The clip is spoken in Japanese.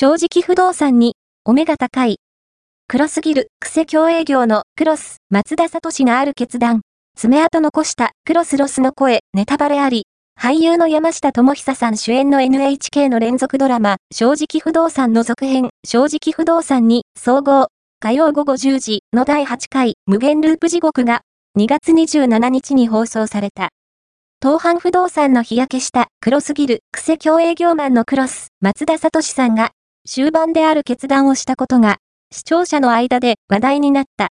正直不動産に、お目が高い。黒すぎる、癖強営業のクロス、松田聡がある決断。爪痕残したクロスロスの声、ネタバレあり。俳優の山下智久さん主演の NHK の連続ドラマ、正直不動産の続編、正直不動産に、総合、火曜午後10時の第8回、無限ループ地獄が、2月27日に放送された。東阪不動産の日焼けした黒すぎる癖強営業マンのクロス、松田聡さんが、終盤である決断をしたことが、視聴者の間で話題になった。